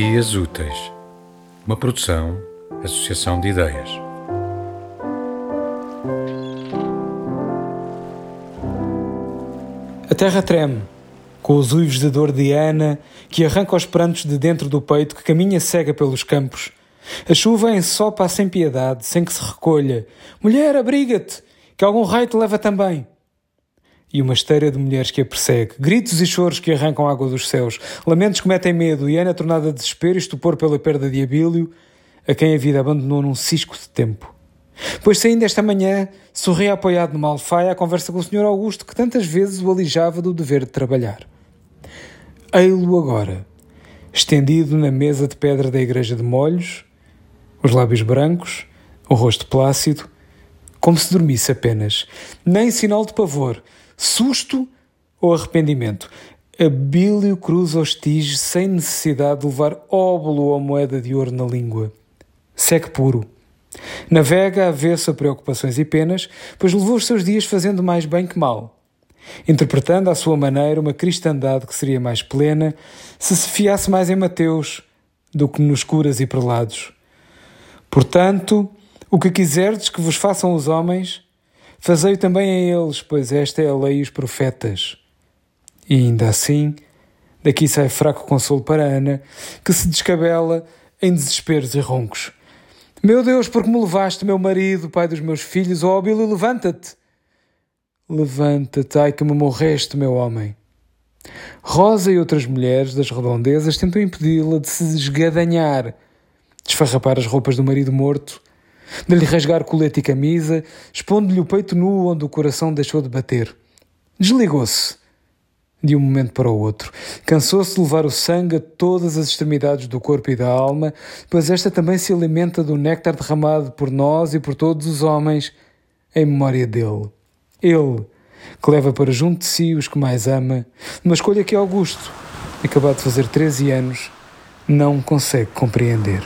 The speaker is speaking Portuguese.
Dias Úteis, uma produção, associação de ideias. A terra treme, com os uivos de dor de Ana, que arranca os prantos de dentro do peito, que caminha cega pelos campos. A chuva ensopa sem piedade, sem que se recolha. Mulher, abriga-te, que algum raio te leva também e uma esteira de mulheres que a persegue, gritos e choros que arrancam água dos céus, lamentos que metem medo e Ana tornada a desespero e estupor pela perda de Abílio, a quem a vida abandonou num cisco de tempo. Pois saindo esta manhã, sorria apoiado numa alfaia à conversa com o Sr. Augusto que tantas vezes o alijava do dever de trabalhar. Ei-lo agora, estendido na mesa de pedra da igreja de molhos, os lábios brancos, o rosto plácido, como se dormisse apenas, nem sinal de pavor, Susto ou arrependimento? Abílio cruza os tigres sem necessidade de levar óbolo ou moeda de ouro na língua. Segue puro. Navega avesso a preocupações e penas, pois levou os seus dias fazendo mais bem que mal. Interpretando à sua maneira uma cristandade que seria mais plena se se fiasse mais em Mateus do que nos curas e prelados. Portanto, o que quiserdes que vos façam os homens, Fazei também a eles, pois esta é a lei e os profetas. E ainda assim, daqui sai fraco consolo para Ana, que se descabela em desesperos e roncos. Meu Deus, por que me levaste, meu marido, pai dos meus filhos, ó oh, levanta-te! Levanta-te, ai que me morreste, meu homem. Rosa e outras mulheres das redondezas tentam impedi-la de se esgadanhar, desfarrapar as roupas do marido morto de lhe rasgar colete e camisa, expondo-lhe o peito nu onde o coração deixou de bater. Desligou-se. De um momento para o outro. Cansou-se de levar o sangue a todas as extremidades do corpo e da alma, pois esta também se alimenta do néctar derramado por nós e por todos os homens em memória dele. Ele, que leva para junto de si os que mais ama, uma escolha que Augusto, acabado de fazer 13 anos, não consegue compreender.